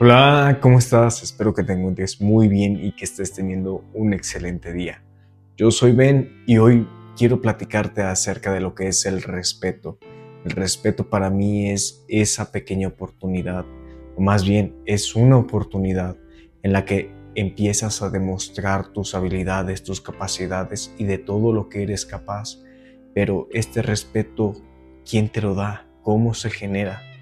Hola, ¿cómo estás? Espero que te encuentres muy bien y que estés teniendo un excelente día. Yo soy Ben y hoy quiero platicarte acerca de lo que es el respeto. El respeto para mí es esa pequeña oportunidad, o más bien es una oportunidad en la que empiezas a demostrar tus habilidades, tus capacidades y de todo lo que eres capaz. Pero este respeto, ¿quién te lo da? ¿Cómo se genera?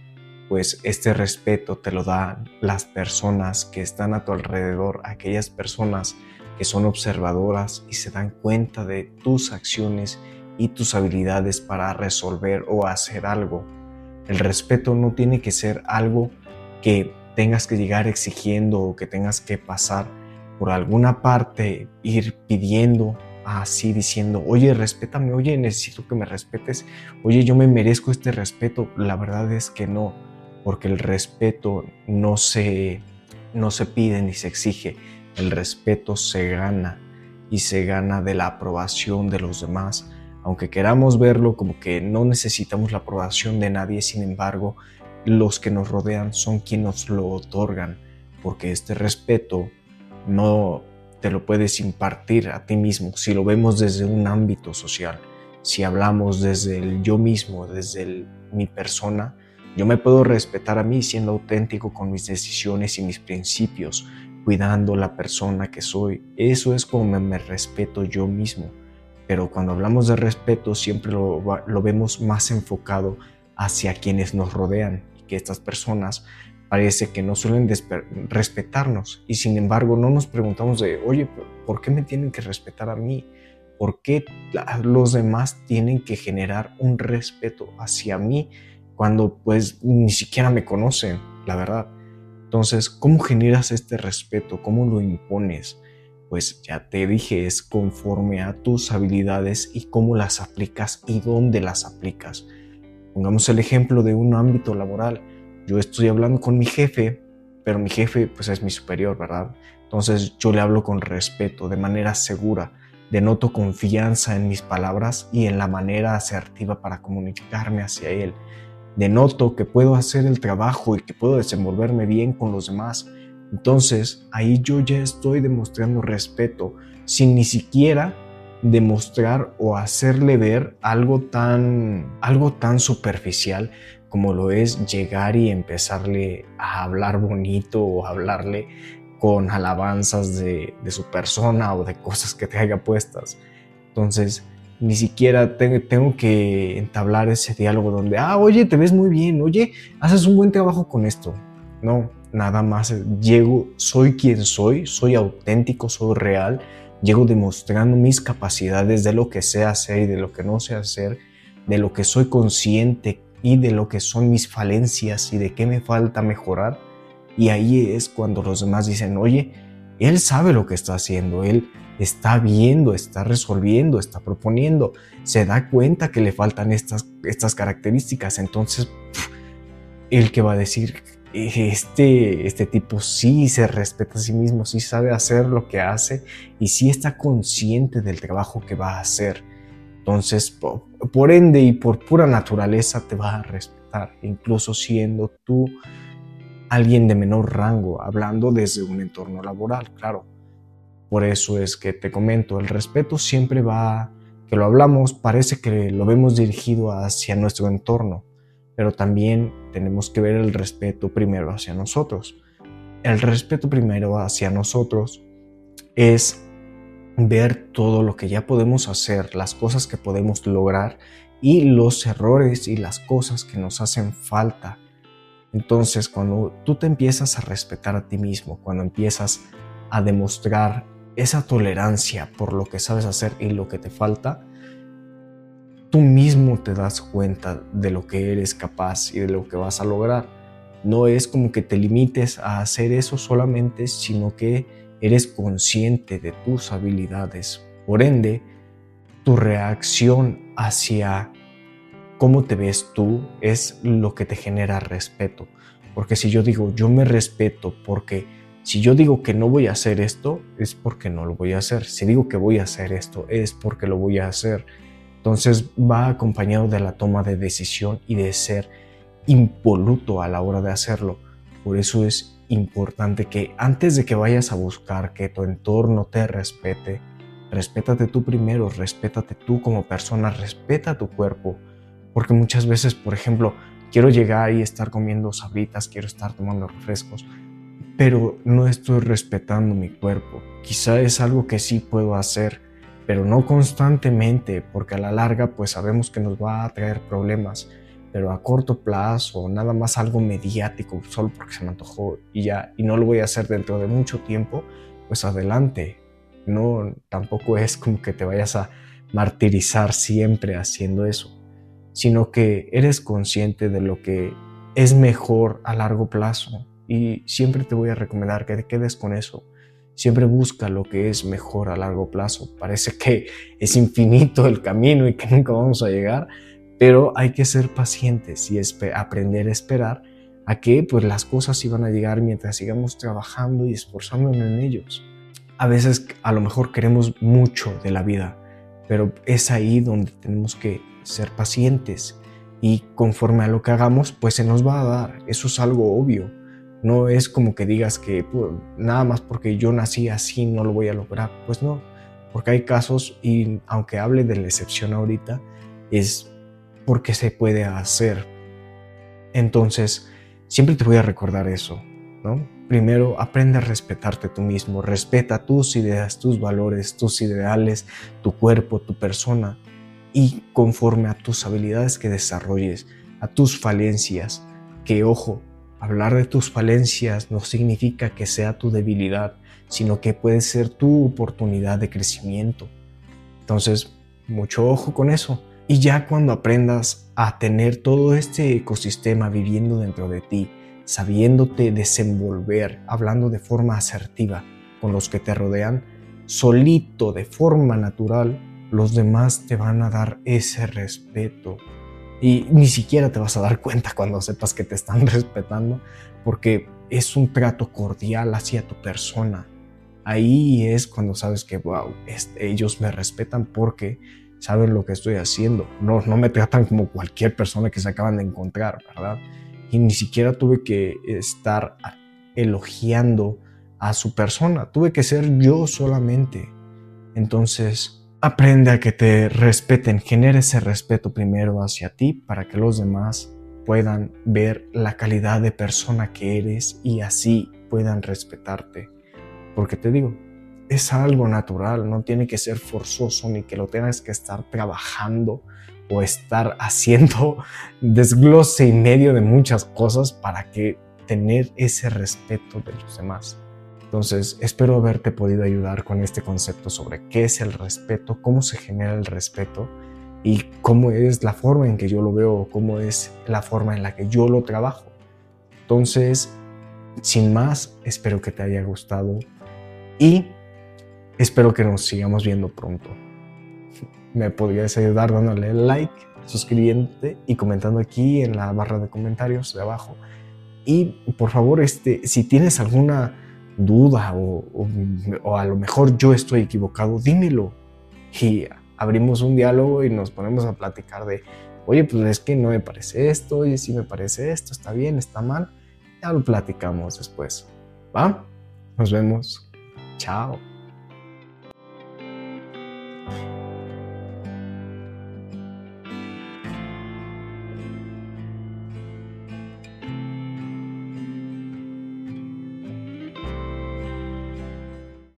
Pues este respeto te lo dan las personas que están a tu alrededor, aquellas personas que son observadoras y se dan cuenta de tus acciones y tus habilidades para resolver o hacer algo. El respeto no tiene que ser algo que tengas que llegar exigiendo o que tengas que pasar por alguna parte, ir pidiendo así diciendo, oye, respétame, oye, necesito que me respetes, oye, yo me merezco este respeto. La verdad es que no porque el respeto no se, no se pide ni se exige, el respeto se gana y se gana de la aprobación de los demás. Aunque queramos verlo como que no necesitamos la aprobación de nadie, sin embargo, los que nos rodean son quienes nos lo otorgan, porque este respeto no te lo puedes impartir a ti mismo si lo vemos desde un ámbito social. Si hablamos desde el yo mismo, desde mi persona, yo me puedo respetar a mí siendo auténtico con mis decisiones y mis principios, cuidando la persona que soy. Eso es como me, respeto yo mismo. Pero cuando hablamos de respeto siempre lo, vemos más enfocado hacia quienes nos rodean que estas personas parece que no suelen respetarnos y sin embargo no nos preguntamos de, oye, ¿por qué me tienen que respetar a mí? ¿Por qué los demás tienen que generar un respeto hacia mí? Cuando pues ni siquiera me conocen, la verdad. Entonces, ¿cómo generas este respeto? ¿Cómo lo impones? Pues ya te dije, es conforme a tus habilidades y cómo las aplicas y dónde las aplicas. Pongamos el ejemplo de un ámbito laboral. Yo estoy hablando con mi jefe, pero mi jefe pues es mi superior, ¿verdad? Entonces yo le hablo con respeto, de manera segura, denoto confianza en mis palabras y en la manera asertiva para comunicarme hacia él denoto que puedo hacer el trabajo y que puedo desenvolverme bien con los demás. Entonces ahí yo ya estoy demostrando respeto sin ni siquiera demostrar o hacerle ver algo tan, algo tan superficial como lo es llegar y empezarle a hablar bonito o hablarle con alabanzas de, de su persona o de cosas que te haya puestas. Entonces, ni siquiera tengo que entablar ese diálogo donde, ah, oye, te ves muy bien, oye, haces un buen trabajo con esto. No, nada más llego, soy quien soy, soy auténtico, soy real, llego demostrando mis capacidades de lo que sé hacer y de lo que no sé hacer, de lo que soy consciente y de lo que son mis falencias y de qué me falta mejorar. Y ahí es cuando los demás dicen, oye, él sabe lo que está haciendo, él está viendo, está resolviendo, está proponiendo, se da cuenta que le faltan estas, estas características. Entonces, el que va a decir, este, este tipo sí se respeta a sí mismo, sí sabe hacer lo que hace y sí está consciente del trabajo que va a hacer. Entonces, por ende y por pura naturaleza te va a respetar, incluso siendo tú alguien de menor rango, hablando desde un entorno laboral, claro. Por eso es que te comento, el respeto siempre va, que lo hablamos, parece que lo vemos dirigido hacia nuestro entorno, pero también tenemos que ver el respeto primero hacia nosotros. El respeto primero hacia nosotros es ver todo lo que ya podemos hacer, las cosas que podemos lograr y los errores y las cosas que nos hacen falta. Entonces, cuando tú te empiezas a respetar a ti mismo, cuando empiezas a demostrar esa tolerancia por lo que sabes hacer y lo que te falta, tú mismo te das cuenta de lo que eres capaz y de lo que vas a lograr. No es como que te limites a hacer eso solamente, sino que eres consciente de tus habilidades. Por ende, tu reacción hacia cómo te ves tú es lo que te genera respeto. Porque si yo digo, yo me respeto porque si yo digo que no voy a hacer esto, es porque no lo voy a hacer. Si digo que voy a hacer esto, es porque lo voy a hacer. Entonces va acompañado de la toma de decisión y de ser impoluto a la hora de hacerlo. Por eso es importante que antes de que vayas a buscar que tu entorno te respete, respétate tú primero, respétate tú como persona, respeta tu cuerpo. Porque muchas veces, por ejemplo, quiero llegar y estar comiendo sabritas, quiero estar tomando refrescos, pero no estoy respetando mi cuerpo. Quizá es algo que sí puedo hacer, pero no constantemente, porque a la larga pues sabemos que nos va a traer problemas, pero a corto plazo, nada más algo mediático, solo porque se me antojó y ya, y no lo voy a hacer dentro de mucho tiempo, pues adelante. No, tampoco es como que te vayas a martirizar siempre haciendo eso, sino que eres consciente de lo que es mejor a largo plazo y siempre te voy a recomendar que te quedes con eso. Siempre busca lo que es mejor a largo plazo. Parece que es infinito el camino y que nunca vamos a llegar, pero hay que ser pacientes y aprender a esperar a que pues las cosas iban a llegar mientras sigamos trabajando y esforzándonos en ellos. A veces a lo mejor queremos mucho de la vida, pero es ahí donde tenemos que ser pacientes y conforme a lo que hagamos pues se nos va a dar. Eso es algo obvio no es como que digas que nada más porque yo nací así no lo voy a lograr. Pues no, porque hay casos y aunque hable de la excepción ahorita, es porque se puede hacer. Entonces, siempre te voy a recordar eso, ¿no? Primero, aprende a respetarte tú mismo, respeta tus ideas, tus valores, tus ideales, tu cuerpo, tu persona y conforme a tus habilidades que desarrolles, a tus falencias, que ojo, Hablar de tus falencias no significa que sea tu debilidad, sino que puede ser tu oportunidad de crecimiento. Entonces, mucho ojo con eso. Y ya cuando aprendas a tener todo este ecosistema viviendo dentro de ti, sabiéndote desenvolver, hablando de forma asertiva con los que te rodean, solito, de forma natural, los demás te van a dar ese respeto, y ni siquiera te vas a dar cuenta cuando sepas que te están respetando, porque es un trato cordial hacia tu persona. Ahí es cuando sabes que, wow, ellos me respetan porque saben lo que estoy haciendo. No, no me tratan como cualquier persona que se acaban de encontrar, ¿verdad? Y ni siquiera tuve que estar elogiando a su persona. Tuve que ser yo solamente. Entonces, Aprende a que te respeten, genere ese respeto primero hacia ti para que los demás puedan ver la calidad de persona que eres y así puedan respetarte. Porque te digo, es algo natural, no tiene que ser forzoso ni que lo tengas que estar trabajando o estar haciendo desglose y medio de muchas cosas para que tener ese respeto de los demás. Entonces, espero haberte podido ayudar con este concepto sobre qué es el respeto, cómo se genera el respeto y cómo es la forma en que yo lo veo, cómo es la forma en la que yo lo trabajo. Entonces, sin más, espero que te haya gustado y espero que nos sigamos viendo pronto. Me podrías ayudar dándole like, suscribiéndote y comentando aquí en la barra de comentarios de abajo. Y por favor, este, si tienes alguna duda o, a lo mejor yo estoy equivocado, dímelo. Y abrimos un diálogo y nos ponemos a platicar de, oye, pues es que no me parece esto, oye, si me parece esto, está bien, está mal. Ya lo platicamos después. ¿Va? Nos vemos. Chao.